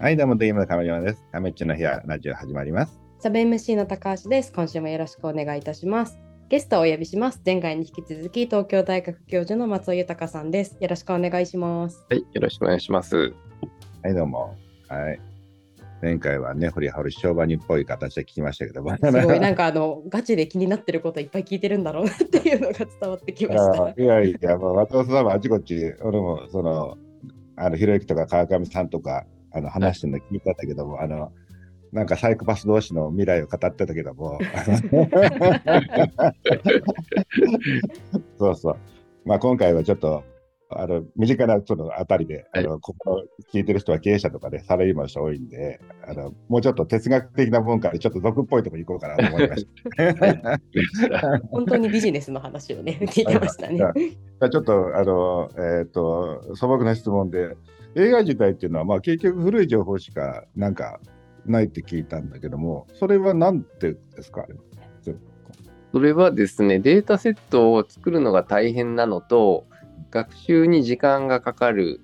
はい、どうも、DM の亀山です。亀っちの部屋、ラジオ始まります。サブ MC の高橋です。今週もよろしくお願いいたします。ゲストをお呼びします。前回に引き続き東京大学教授の松尾豊さんです。よろしくお願いします。はい、よろしくお願いします。はい、どうも。はい。前回はね、堀堀商売にっぽい形で聞きましたけども。すごいなんかあのガチで気になってることいっぱい聞いてるんだろうなっていうのが伝わってきました。あ いやいや、もう松尾さんもあちこち、俺もその、あの、ひろゆきとか川上さんとか、あの、話してるの聞いたんだけども、あの、なんかサイコパス同士の未来を語ってたけども、そうそう。まあ今回はちょっと、あの身近なそのあたりで、はいあのここ聞いてる人は経営者とかで、サラリーマンの人多いんであの、もうちょっと哲学的な文化で、ちょっと俗っぽいところ行こうかなと思いました。本当にビジネスの話をね聞いてましたね。ちょっと、あの、えっ、と、素朴な質問で、映画自体っていうのは、まあ、結局古い情報しかなんかないって聞いたんだけども、それは何てですか？それはですね、データセットを作るのが大変なのと、学習に時間がかかる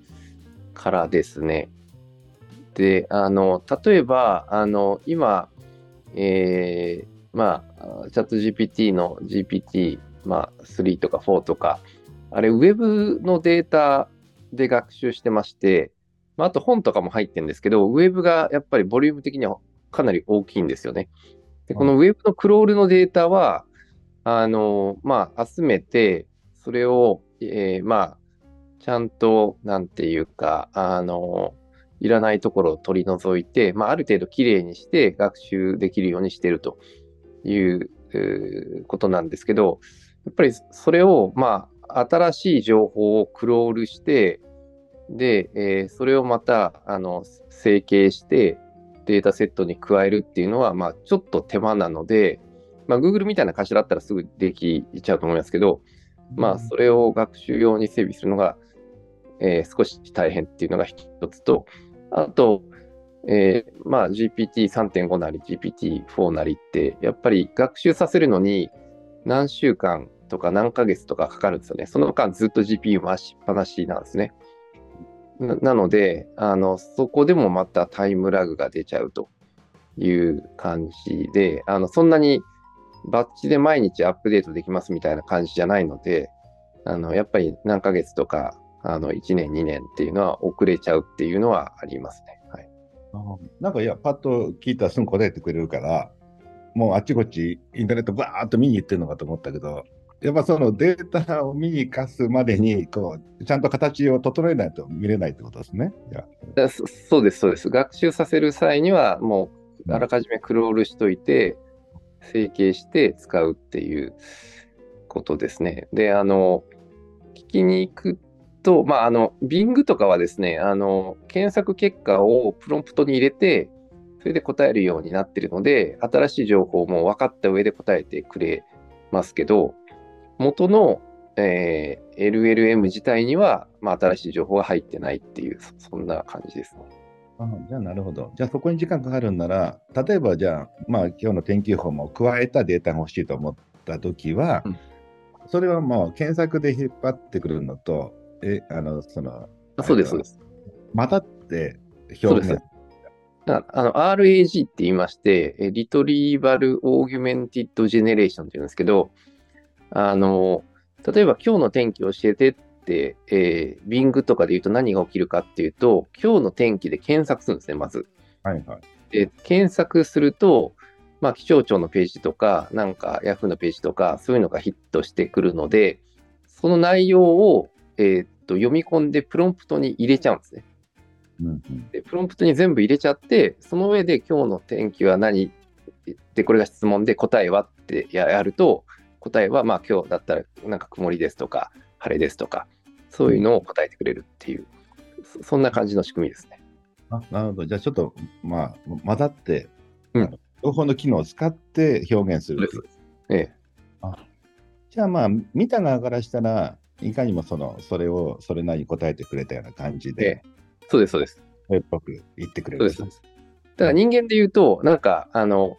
からですね。で、あの、例えば、あの、今、えーまあ、チャット GPT の GPT、まあ、3とか4とか、あれ、ウェブのデータで学習してまして、まあ、あと本とかも入ってるんですけど、ウェブがやっぱりボリューム的にはかなり大きいんですよね。で、このウェブのクロールのデータは、あの、まあ、集めて、それを、えーまあ、ちゃんと、なんていうか、あの、いらないところを取り除いて、まあ、ある程度きれいにして学習できるようにしているというえーことなんですけど、やっぱりそれを、まあ、新しい情報をクロールして、で、えーそれをまた、あの、整形して、データセットに加えるっていうのは、まあ、ちょっと手間なので、まあ、Google みたいな会社だったらすぐできちゃうと思いますけど、まあ、それを学習用に整備するのが、えー少し大変っていうのが一つと、あと、えーまあ、GPT3.5 なり GPT4 なりって、やっぱり学習させるのに何週間とか何ヶ月とかかかるんですよね。その間ずっと GPU 回しっぱなしなんですね。なのであの、そこでもまたタイムラグが出ちゃうという感じで、あのそんなにバッチで毎日アップデートできますみたいな感じじゃないので、あのやっぱり何ヶ月とかあの1年、2年っていうのは遅れちゃうっていうのはありますね。はい、なんかいや、パッと聞いたらすぐ答えてくれるから、もうあっちこっちインターネットバーっと見に行ってるのかと思ったけど、やっぱそのデータを見に行かすまでにこう、ちゃんと形を整えないと見れないってことですね。そそうです、そうです。学習させる際には、もうあらかじめクロールしといて、整形して使うっていうことですね。で、あの、聞きに行くと、まあ、あの、Bing とかはですね、あの、検索結果をプロンプトに入れて、それで答えるようになってるので、新しい情報も分かった上で答えてくれますけど、元の、えー LLM 自体には、まあ、新しい情報が入ってないっていう、そそんな感じですね。あじゃあなるほど。じゃあそこに時間かかるんなら、例えばじゃあ、まあ今日の天気予報も加えたデータが欲しいと思ったときは、うんそれはもう検索で引っ張ってくるのと、え、あの、その、あそうです、そうです。またって表現。だあの RAG って言いまして、え Retrieval Augmented Generation って言うんですけど、あの、例えば今日の天気を教えてって、えー、Bing とかで言うと何が起きるかっていうと、今日の天気で検索するんですね、まず。はいはい。で、検索すると、まあ、気象庁のページとか、なんか Yahoo のページとか、そういうのがヒットしてくるので、その内容を、えーっと読み込んでプロンプトに入れちゃうんですね。うんうんで、プロンプトに全部入れちゃって、その上で今日の天気は何？で、これが質問で答えは？ってややると、答えはまあ今日だったらなんか曇りですとか、晴れですとか、そういうのを答えてくれるっていう、そそんな感じの仕組みですね。あなるほど。じゃあちょっと、まあ、混ざって、うん両方の機能を使って表現する。ええ。じゃあまあ、見た側からしたら、いかにもその、それをそれなりに答えてくれたような感じで、そうです、そうです。それっぽく言ってくれる。そうですだから人間で言うと、なんか、あの、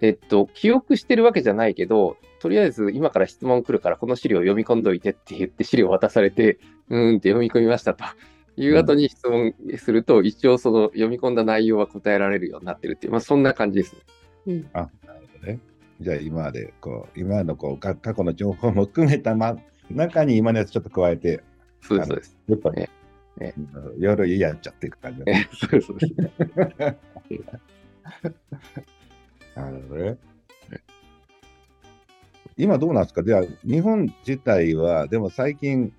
えっと、記憶してるわけじゃないけど、とりあえず今から質問来るからこの資料を読み込んどいてって言って資料を渡されて、うーんって読み込みましたと。いう後に質問すると、一応その読み込んだ内容は答えられるようになってるっていう、まあそんな感じですね。うん。あ、なるほどね。じゃあ今までこう、今のこうか過去の情報も含めた、ま、中に今のやつちょっと加えて、そうです、そうです。やっぱねねいろいろやっちゃっていく感じだね。そうです。なるほどね。今どうなんですか？じゃあ、日本自体は、でも最近、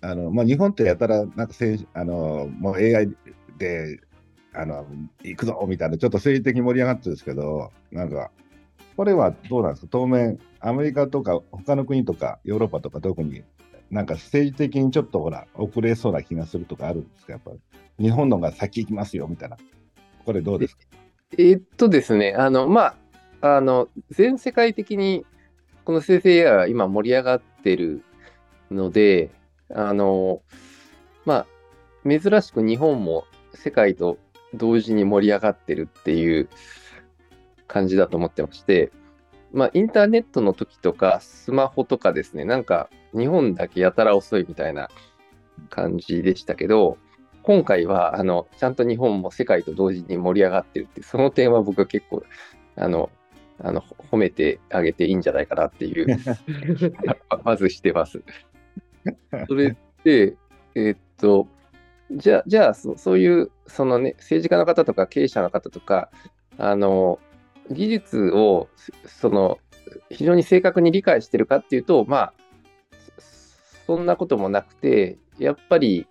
あのまあ、日本ってやたら、なんかせんあのもう AI であの行くぞみたいな、ちょっと政治的に盛り上がってるんですけど、なんか、これはどうなんですか？当面、アメリカとか他の国とかヨーロッパとか特に、なんか政治的にちょっとほら、遅れそうな気がするとかあるんですか？やっぱり。日本のが先行きますよみたいな。これどうですか？えっとですね、あの、まあ、あの、全世界的にこの生成 AI は今盛り上がってるので、あの、まあ、珍しく日本も世界と同時に盛り上がってるっていう感じだと思ってまして、まあ、インターネットの時とかスマホとかですね、なんか日本だけやたら遅いみたいな感じでしたけど、今回は、あの、ちゃんと日本も世界と同時に盛り上がってるって、その点は僕は結構、あの、あの、褒めてあげていいんじゃないかなっていう、ままずしてます。それで、えーっと、じゃあ、じゃあそ、そういう、そのね、政治家の方とか経営者の方とか、あの、技術を、その、非常に正確に理解してるかっていうと、まあ、そそんなこともなくて、やっぱり、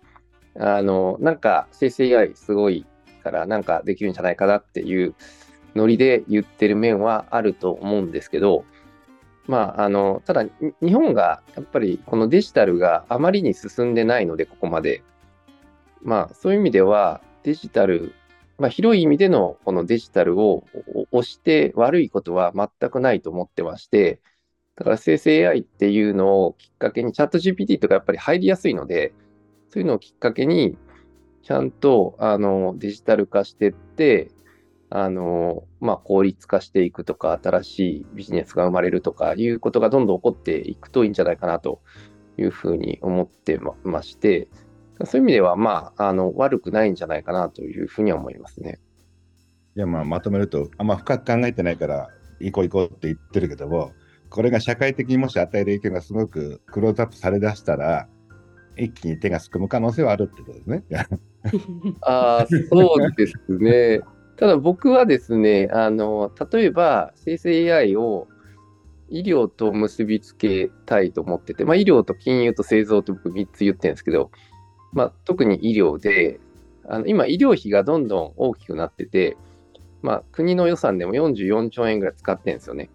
あの、なんか生成 AI すごいからなんかできるんじゃないかなっていうノリで言ってる面はあると思うんですけど、まあ、あの、ただ、日本がやっぱりこのデジタルがあまりに進んでないので、ここまで。まあ、そういう意味ではデジタル、まあ、広い意味でのこのデジタルを押して悪いことは全くないと思ってまして、だから生成 AI っていうのをきっかけにチャット GPT とかやっぱり入りやすいので、そういうのをきっかけに、ちゃんとあのデジタル化していって、あのまあ、効率化していくとか、新しいビジネスが生まれるとかいうことがどんどん起こっていくといいんじゃないかなというふうに思ってままして、そういう意味では、まあ、あの悪くないんじゃないかなというふうには思いますね。いやまあまとめると、あんま深く考えてないから、行こう行こうって言ってるけども、これが社会的にもし与える影響がすごくクローズアップされだしたら、一気に手がすくむ可能性はあるってことですね。ああ、そうですね。ただ僕はですね、あの、例えば生成 AI を医療と結びつけたいと思ってて、まあ、医療と金融と製造って僕3つ言ってるんですけど、まあ、特に医療で、あの今医療費がどんどん大きくなってて、まあ、国の予算でも44兆円ぐらい使ってるんですよね。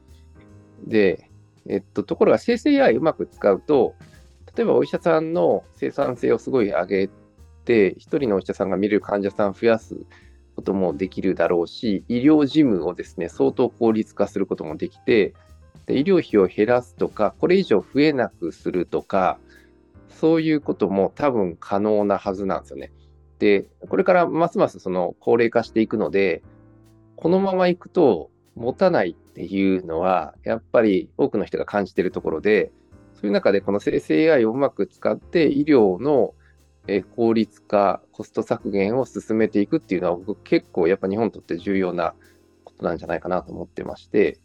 で、えっと、ところが生成 AI うまく使うと、例えばお医者さんの生産性をすごい上げて、一人のお医者さんが見る患者さんを増やすこともできるだろうし、医療事務をですね、相当効率化することもできて、で医療費を減らすとか、これ以上増えなくするとか、そういうことも多分可能なはずなんですよね。で、これからますますその高齢化していくので、このままいくと持たないっていうのは、やっぱり多くの人が感じているところで、そういう中でこの生成 AI をうまく使って医療のえー効率化、コスト削減を進めていくっていうのは僕結構やっぱ日本にとって重要なことなんじゃないかなと思ってまして、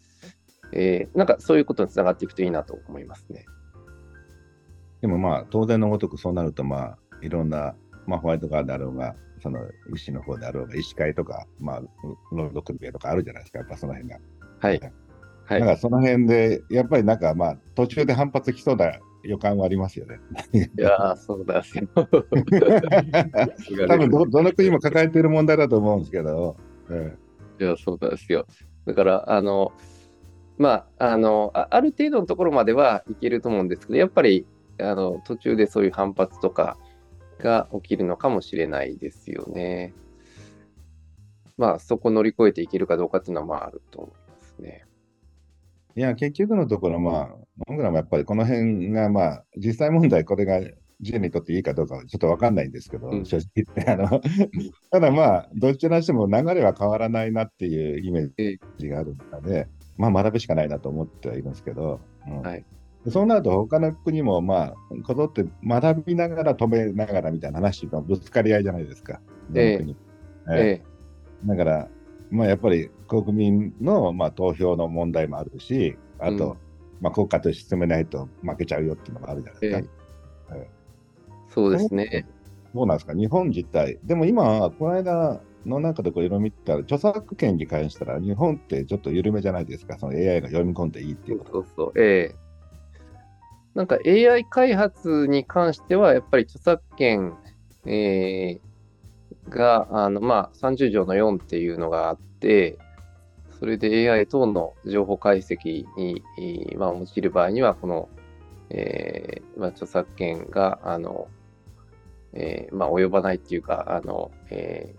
えーなんかそういうことにつながっていくといいなと思いますね。でもまあ、当然のごとくそうなると、まあ、いろんな、まあ、ホワイトカーであろうが、その医師の方であろうが、医師会とか、まあ、労働組合とかあるじゃないですか、やっぱその辺が。はい。はい。だからその辺で、やっぱりなんかまあ、途中で反発きそうな予感はありますよね。いやー、そうなんですよ。多分ど、どの国も抱えている問題だと思うんですけど、えいや、そうなんですよ。だから、あの、まあ、あの、あある程度のところまではいけると思うんですけど、やっぱり、あの、途中でそういう反発とかが起きるのかもしれないですよね。まあ、そこ乗り越えていけるかどうかっていうのは、まあ、あると思いますね。いや、結局のところ、まあ、僕らもやっぱりこの辺が、まあ、実際問題、これが自由にとっていいかどうかはちょっと分かんないんですけど、うん。正直言って。あの ただまあ、どちらにしても流れは変わらないなっていうイメージがあるので、まあ、学ぶしかないなと思ってはいますけど、うん。はい。そうなると他の国もまあこぞって学びながら止めながらみたいな話のぶつかり合いじゃないですか。ええ。どの国ええ。だから、まあ、やっぱり国民の、まあ、投票の問題もあるし、あと、うんまあ、国家として進めないと負けちゃうよっていうのもあるじゃないですか。えそうですね。どうなんですか、日本自体。でも今、この間の中でこういろいろ見てたら、著作権に関したら、日本ってちょっと緩めじゃないですか、その AI が読み込んでいいってそいううこと。そうそう。ええなんか AI 開発に関しては、やっぱり著作権、えーが、あの、まあ、30条の4っていうのがあって、それで AI 等の情報解析に、まあ、用いる場合には、この、えーまあ、著作権が、あの、えーまあ、及ばないっていうか、あの、え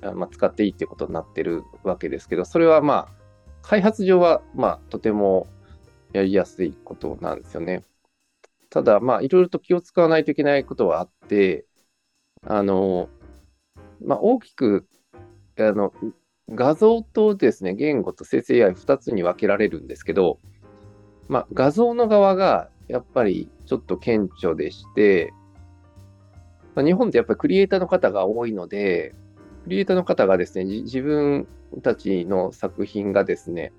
ーまあ、使っていいっていうことになってるわけですけど、それはまあ、開発上は、まあ、とてもやりやすいことなんですよね。ただ、まあ、いろいろと気を使わないといけないことはあって、あの、まあ、大きく、あの、画像とですね、言語と生成 AI2 つに分けられるんですけど、まあ、画像の側がやっぱりちょっと顕著でして、まあ、日本ってやっぱりクリエイターの方が多いので、クリエイターの方がですね、自分たちの作品がですね、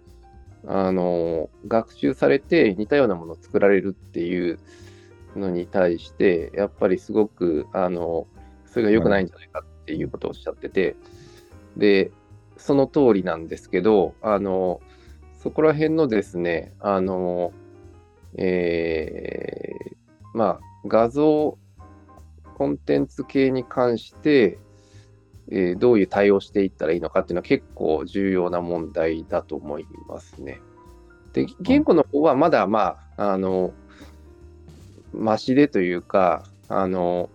あの、学習されて似たようなものを作られるっていうのに対して、やっぱりすごく、あの、それが良くないんじゃないかっていうことをおっしゃってて、で、その通りなんですけど、あの、そこら辺のですね、あの、えーまあ、画像コンテンツ系に関して、えーどういう対応していったらいいのかっていうのは結構重要な問題だと思いますね。で、言語の方はまだまあ、あの、マシでというか、あの、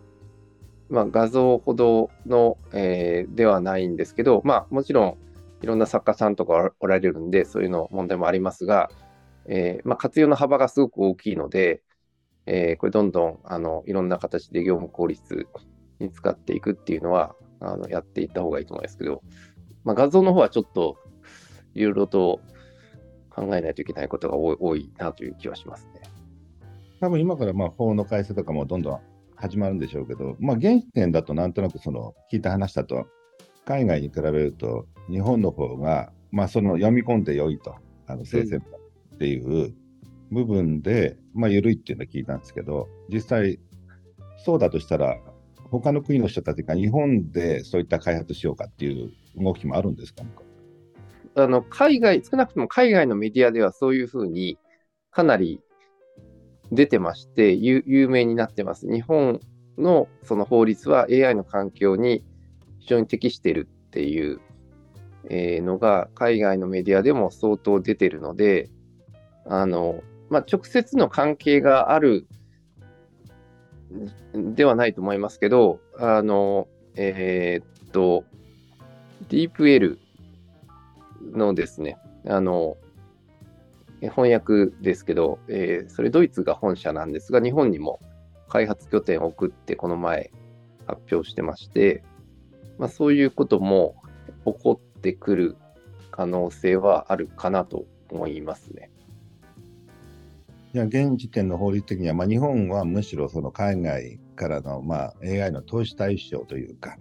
まあ、画像ほどの、えーではないんですけど、まあ、もちろんいろんな作家さんとかおられるんで、そういうの問題もありますが、えーまあ、活用の幅がすごく大きいので、えーこれどんどんあのいろんな形で業務効率に使っていくっていうのはあのやっていった方がいいと思いますけど、まあ、画像の方はちょっといろいろと考えないといけないことが多いなという気はしますね。多分今からまあ法の改正とかもどんどん始まるんでしょうけど、まあ、現時点だとなんとなくその聞いた話だと、海外に比べると、日本の方が、まあ、その読み込んでよいと、あの生成っていう部分で、まあ、緩いっていうのを聞いたんですけど、実際、そうだとしたら、他の国の人たちが日本でそういった開発しようかっていう動きもあるんですか？あの海外、少なくとも海外のメディアではそういうふうにかなり出てまして、有名になってます。日本のその法律は AI の環境に非常に適してるっていうのが海外のメディアでも相当出てるので、あの、まあ、直接の関係があるではないと思いますけど、あの、えーっと、DeepL のですね、あの、翻訳ですけど、えーそれドイツが本社なんですが、日本にも開発拠点を送ってこの前発表してまして、まあ、そういうことも起こってくる可能性はあるかなと思いますね。いや、現時点の法律的には、まあ、日本はむしろその海外からの、まあ、AI の投資対象というか、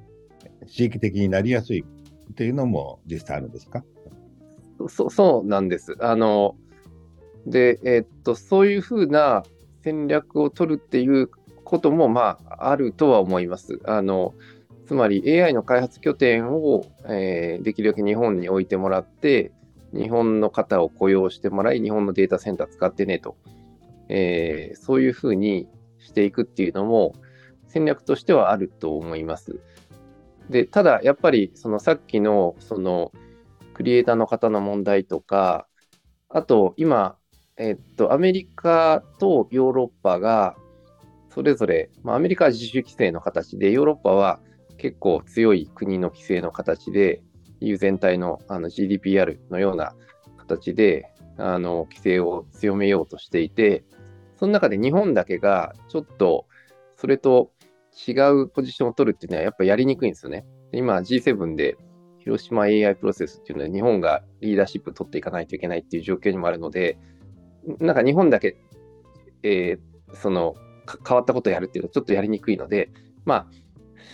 地域的になりやすいっていうのも実際あるんですか？そそうなんです。あの、で、えっと、そういうふうな戦略を取るっていうことも、まあ、あるとは思います。あの、つまり AI の開発拠点を、えーできるだけ日本に置いてもらって、日本の方を雇用してもらい、日本のデータセンター使ってねと、えーそういうふうにしていくっていうのも戦略としてはあると思います。で、ただ、やっぱり、そのさっきの、その、クリエイターの方の問題とか、あと、今、えっと、アメリカとヨーロッパが、それぞれ、まあ、アメリカは自主規制の形で、ヨーロッパは結構強い国の規制の形で、EU 全体のあの GDPR のような形で、あの、規制を強めようとしていて、その中で日本だけが、ちょっと、それと違うポジションを取るっていうのは、やっぱやりにくいんですよね。今、G7 で、広島 AI プロセスっていうのは日本がリーダーシップ取っていかないといけないっていう状況にもあるので、なんか日本だけえーそのか変わったことをやるっていうのはちょっとやりにくいので、まあ、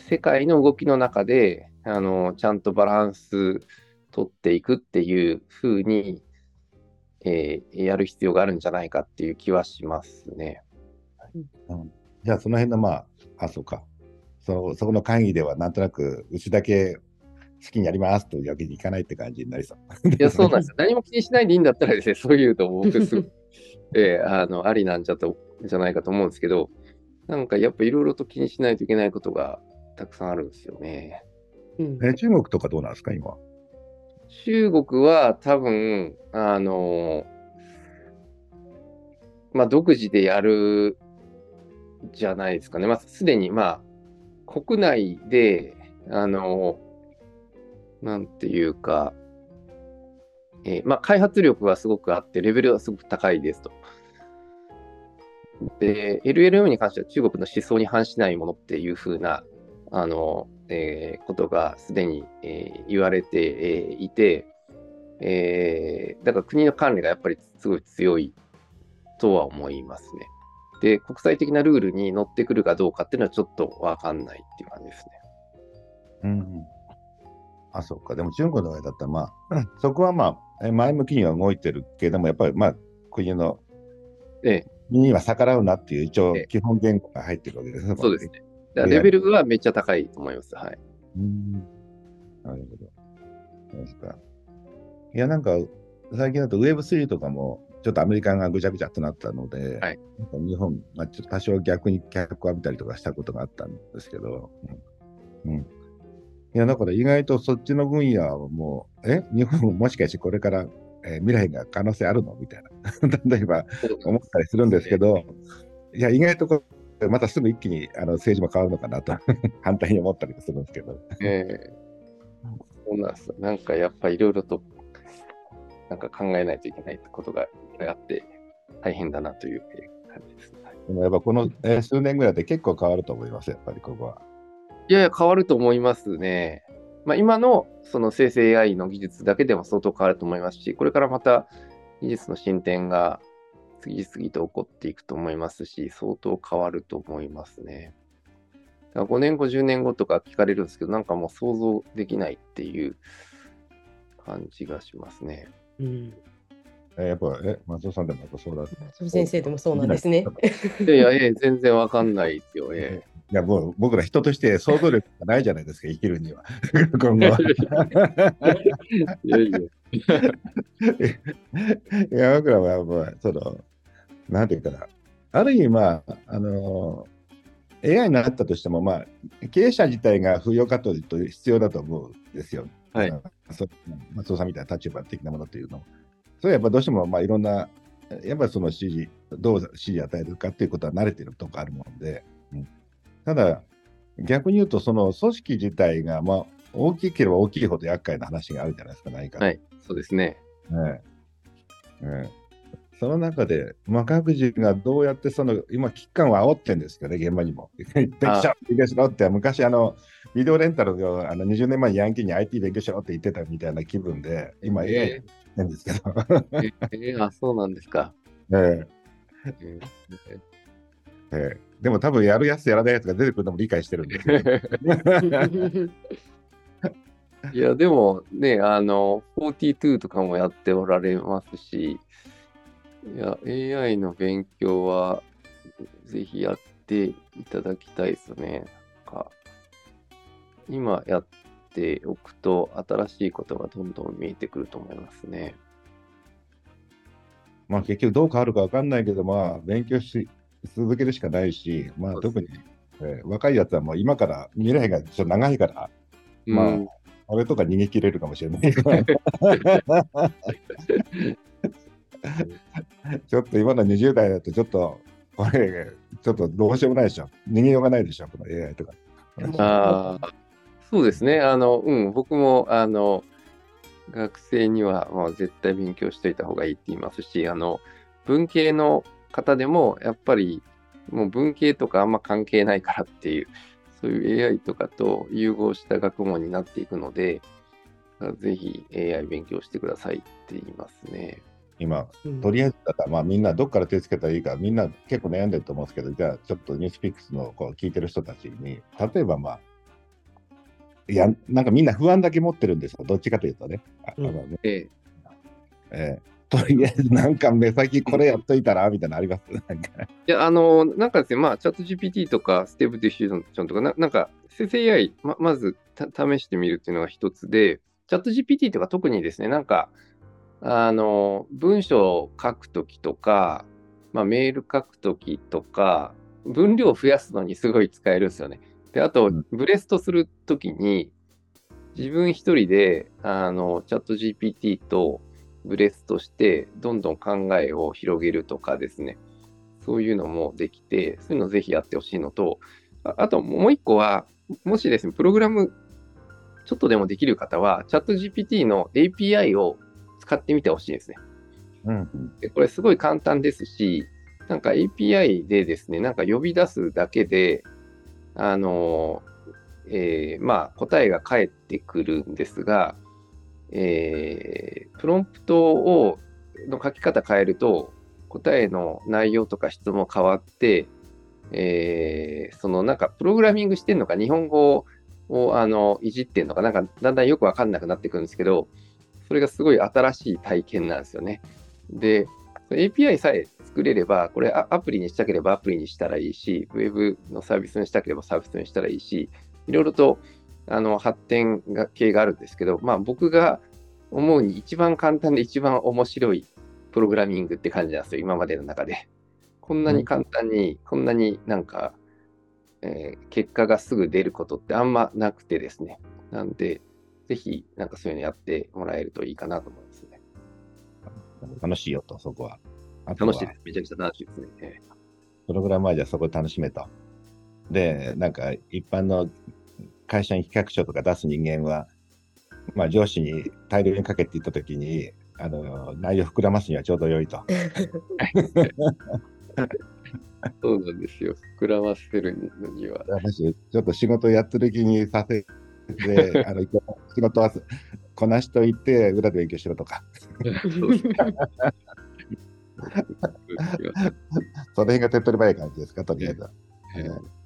世界の動きの中で、あのちゃんとバランス取っていくっていうふうに、えーやる必要があるんじゃないかっていう気はしますね。うんじゃあその辺のまあ、あ、そうか。そそこの会議ではなんとなく、うちだけ好きにやりますというわけにいかないって感じになりそう。いや、そうなんですよ。何も気にしないでいいんだったらですね、そういうと僕すごい、えーあの、ありなんじゃと、じゃないかと思うんですけど、なんかやっぱいろいろと気にしないといけないことがたくさんあるんですよね。うんえ中国とかどうなんですか、今？中国は多分、あのまあ、独自でやるじゃないですかね。まあ、すでに、まあ、国内で、あのなんていうか、えーまあ、開発力がすごくあって、レベルはすごく高いですと。で、LLM に関しては中国の思想に反しないものっていうふうな、あの、えーことがすでに、えー言われて、えいて、えだから国の管理がやっぱりすごい強いとは思いますね。で、国際的なルールに乗ってくるかどうかっていうのはちょっとわかんないっていう感じですね。うん。あ、そうか。でも中国の場合だったら、まあ、そこはまあ、え前向きには動いてるけれども、やっぱりまあ、国のええ、には逆らうなっていう一応ええ基本言語が入ってるわけですね。そうですね。レベルはめっちゃ高いと思います。はい。うんなるほど。そうですか。いや、なんか、最近だと Web3 とかも、ちょっとアメリカがぐちゃぐちゃってなったので、はい日本、まあ、ちょっと多少逆に脚光浴びたりとかしたことがあったんですけど、うん。うんいや、だから意外とそっちの分野はもう、え日本もしかしてこれから、えー未来が可能性あるの？みたいな、例えば思ったりするんですけど、いや、意外とこうまたすぐ一気にあの政治も変わるのかなと、反対に思ったりもするんですけど。ええそうなんですよ。なんかやっぱいろいろと、なんか考えないといけないことがあって、大変だなという感じです。はいでもやっぱこの、えー数年ぐらいで結構変わると思います、やっぱりここは。いやいや、変わると思いますね。まあ、今のその生成 AI の技術だけでも相当変わると思いますし、これからまた技術の進展が次々と起こっていくと思いますし、相当変わると思いますね。だから5年後、10年後とか聞かれるんですけど、なんかもう想像できないっていう感じがしますね。うんえーやっぱ、え、松尾さんでもやっぱそうだ。い松尾先生でもそうなんですね。いやいや、ええ全然わかんないですよ。えや、もう僕ら人として想像力がないじゃないですか、生きるには。今後は。えいやいや。いや、僕らはもう、その、なんていうかな。ある意味、まあ、あの AI になったとしても、まあ、経営者自体が不要かというと必要だと思うんですよ。はいまあそう松尾さんみたいな立場的なものというのも。それはやっぱどうしても、まあ、いろんな、やっぱりその指示、どう指示与えるかっていうことは慣れてるとこあるもんで、うんただ、逆に言うと、その組織自体が、まあ、大きければ大きいほど厄介な話があるじゃないですか、何か。はい、そうですね。ねえええその中で、まあ、各自がどうやってその、今、危機感を煽ってるんですけどね、現場にも。勉強しろ、勉強しろって、昔、あの、ビデオレンタルのあの20年前にヤンキーに IT 勉強しろって言ってたみたいな気分で、今、AI えなんですけど。えええあ、そうなんですか。ええええええでも多分やるやつやらないやつが出てくるのも理解してるんで。いや、でもね、あの、42とかもやっておられますし、いや、AI の勉強は、ぜひやっていただきたいですよね。なんか今やっておくと、新しいことがどんどん見えてくると思いますね。まあ結局どう変わるか分かんないけど、まあ勉強し続けるしかないし、まあ特に、えー若いやつはもう今から未来がちょっと長いから、まあうん俺とか逃げ切れるかもしれない。ちょっと今の20代だとちょっと、これ、ちょっとどうしようもないでしょ。逃げようがないでしょ、この AI とか。ああ、そうですね。あの、うん、僕も、あの、学生には、まあ、絶対勉強しといた方がいいって言いますし、あの、文系の方でも、やっぱり、もう文系とかあんま関係ないからっていう、そういう AI とかと融合した学問になっていくので、ぜひ AI 勉強してくださいって言いますね。今、うん。とりあえずだから、まあ、みんなどっから手つけたらいいか、みんな結構悩んでると思うんですけど、じゃあ、ちょっとニュースピックスのこう聞いてる人たちに、例えばまあ、いや、なんかみんな不安だけ持ってるんですよ、どっちかというとね。ああのね。ええ。えーとりあえず、なんか目先これやっといたらみたいなのあります？なんか。いや、あの、なんかですね、まあ、チャット GPT とか、ステーブディフュージョンとか、ななんか、生成 AI、ままずた試してみるっていうのが一つで、チャット GPT とか特にですね、なんか、あの、文章を書くときとか、まあ、メール書くときとか、分量を増やすのにすごい使えるんですよね。で、あとうん、ブレストするときに、自分一人で、あの、チャット GPT とブレストして、どんどん考えを広げるとかですね。そういうのもできて、そういうのをぜひやってほしいのと、ああともう一個は、もしですね、プログラムちょっとでもできる方は、チャット GPT の API を使ってみてほしいですね。うんでこれすごい簡単ですし、なんか API でですね、なんか呼び出すだけで、あの、えーまあ答えが返ってくるんですが、えープロンプトをの書き方変えると、答えの内容とか質問変わって、えーそのなんかプログラミングしてんのか、日本語をあのいじってんのか、なんかだんだんよくわかんなくなってくるんですけど、それがすごい新しい体験なんですよね。で、API さえ作れれば、これアプリにしたければアプリにしたらいいし、ウェブのサービスにしたければサービスにしたらいいし、いろいろとあの発展が系があるんですけど、まあ僕が思うに一番簡単で一番面白いプログラミングって感じなんですよ、今までの中で。こんなに簡単に、こんなになんか、えー結果がすぐ出ることってあんまなくてですね。なんで、ぜひなんかそういうのやってもらえるといいかなと思いますね。楽しいよと、そこは。は楽しいです。めちゃくちゃ楽しいですね。ええプログラマーじゃそこ楽しめと。で、なんか一般の会社に企画書とか出す人間は、まあ上司に大量にかけていったときに、あの、内容膨らますにはちょうど良いと。そうなんですよ。膨らませるのには。私、ちょっと仕事やってる気にさせて、あの、仕事はこなしといて、裏で勉強しろとか、そ の辺が手っ取り早い感じですか、とりあえず。ええ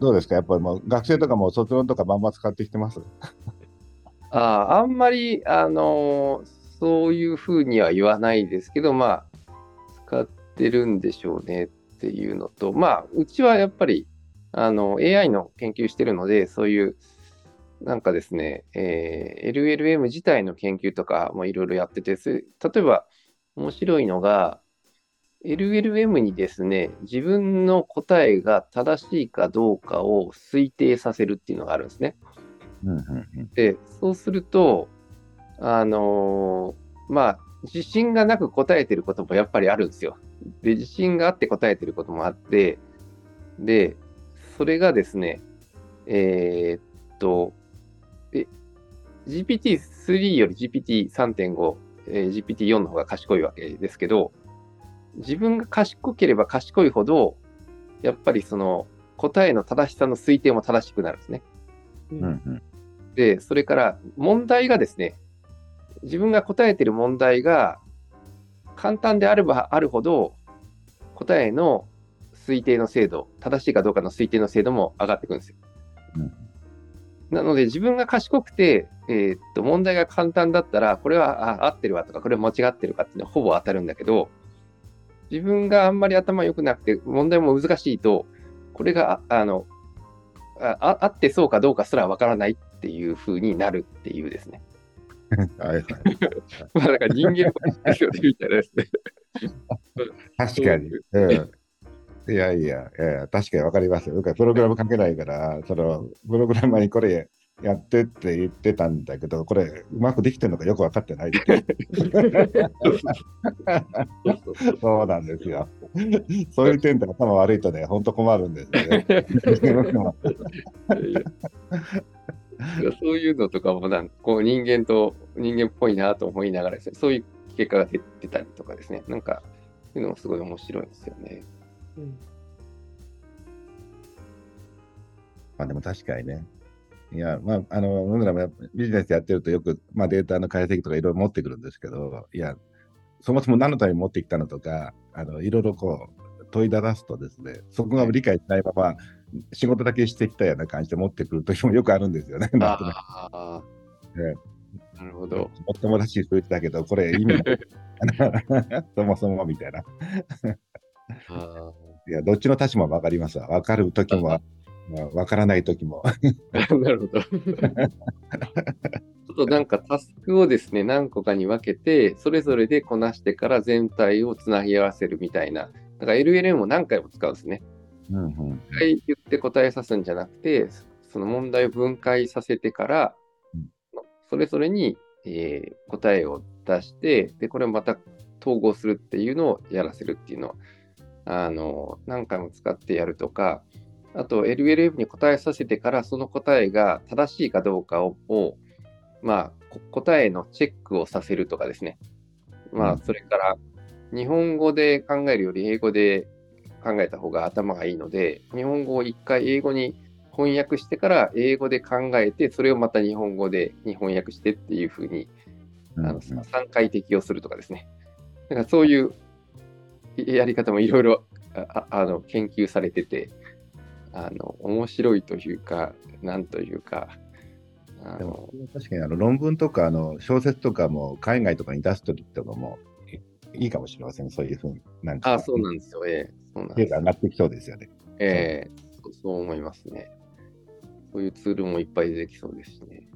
どうですか？やっぱりもう学生とかも卒論とかバンバン使ってきてます？ああんまり、あのーそういうふうには言わないですけど、まあ、使ってるんでしょうねっていうのと、まあ、うちはやっぱり、あの、AI の研究してるので、そういう、なんかですね、えー LLM 自体の研究とかもいろいろやってて、例えば、面白いのが、LLM にですね、自分の答えが正しいかどうかを推定させるっていうのがあるんですね。うんうんうんで、そうすると、あのーまあ、自信がなく答えてることもやっぱりあるんですよ。で、自信があって答えてることもあって、で、それがですね、えーっと、え、GPT-3 より GPT3.5、えー GPT4 の方が賢いわけですけど、自分が賢ければ賢いほど、やっぱりその答えの正しさの推定も正しくなるんですね。うんうんで、それから問題がですね、自分が答えてる問題が簡単であればあるほど、答えの推定の精度、正しいかどうかの推定の精度も上がってくるんですよ。うんなので、自分が賢くて、えーっと、問題が簡単だったら、これはあ合ってるわとか、これは間違ってるかっていうのはほぼ当たるんだけど、自分があんまり頭良くなくて、問題も難しいと、これが、ああの、ああ合ってそうかどうかすらわからないっていう風になるっていうですね。はいはい、まあ、だから人間もですよね、みたいなですね。確かに。うんいやいや、いや確かにわかりますよ。僕はプログラム書けないから、そのプログラマーにこれやってって言ってたんだけど、これうまくできてるのかよく分かってないって。そうなんですよ。そういう点で頭悪いとね、本当困るんですよね。そういうのとかもなんかこう人間と人間っぽいなと思いながらですね、そういう結果が出てたりとかですね、なんかそういうのもすごい面白いですよね。うんまあでも確かにね。いや、まあ、あの、僕らもビジネスやってるとよく、まあデータの解析とかいろいろ持ってくるんですけど、いや、そもそも何のために持ってきたのとか、あのいろいろこう問いただすとですね、そこが理解しないまま、仕事だけしてきたような感じで持ってくる時もよくあるんですよね。なんとなるほど。もっともらしい数値だけど、これ意味ない。そもそもみたいな。あいや、どっちの立場も分かりますわ。分かる時も、まあ、分からない時も。ー なるほど。ちょっとなんかタスクをですね、何個かに分けて、それぞれでこなしてから全体をつなぎ合わせるみたいな。だから LLM を何回も使うんですね。うんうん一回言って答えさすんじゃなくて、その問題を分解させてからうん、それぞれに、えー答えを出して、で、これをまた統合するっていうのをやらせるっていうのを、あの、何回も使ってやるとか、あと LLM に答えさせてから、その答えが正しいかどうかを、をまあ、こ答えのチェックをさせるとかですね。まあ、うんそれから、日本語で考えるより英語で考えた方が頭がいいので、日本語を一回英語に翻訳してから英語で考えて、それをまた日本語でに翻訳してっていうふうに、うんあの3回適用するとかですね。だからそういうやり方もいろいろああの研究されてて、あの面白いというか、なんというか、あでもの確かにあの論文とかあの小説とかも海外とかに出すときとかもいいいかもしれません、そういうふうに。なんか、あそうなんですよ。ええそうなん手ですが上がってきそうですよね。ええそうそう思いますね。そういうツールもいっぱい出てきそうですしね。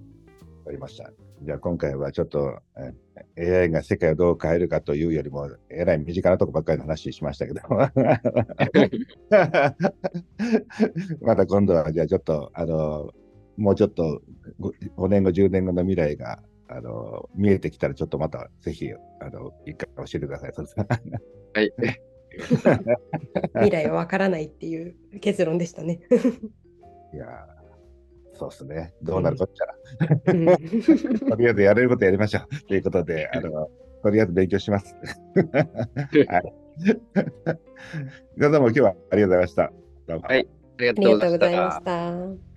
わかりました。じゃあ今回はちょっとえ AI が世界をどう変えるかというよりも、えらい身近なとこばっかりの話しましたけど。また今度は、じゃあちょっと、あの、もうちょっと5年後、10年後の未来が、あの、見えてきたら、ちょっとまたぜひ、あの、一回教えてください。はい。未来はわからないっていう結論でしたね。いやーそうですね。どうなるこっちゃら。うん とりあえずやれることやりましょう。ということで、あの、とりあえず勉強します。はい。じゃあどうも今日はありがとうございました。どうもはいありがとうございまし。た。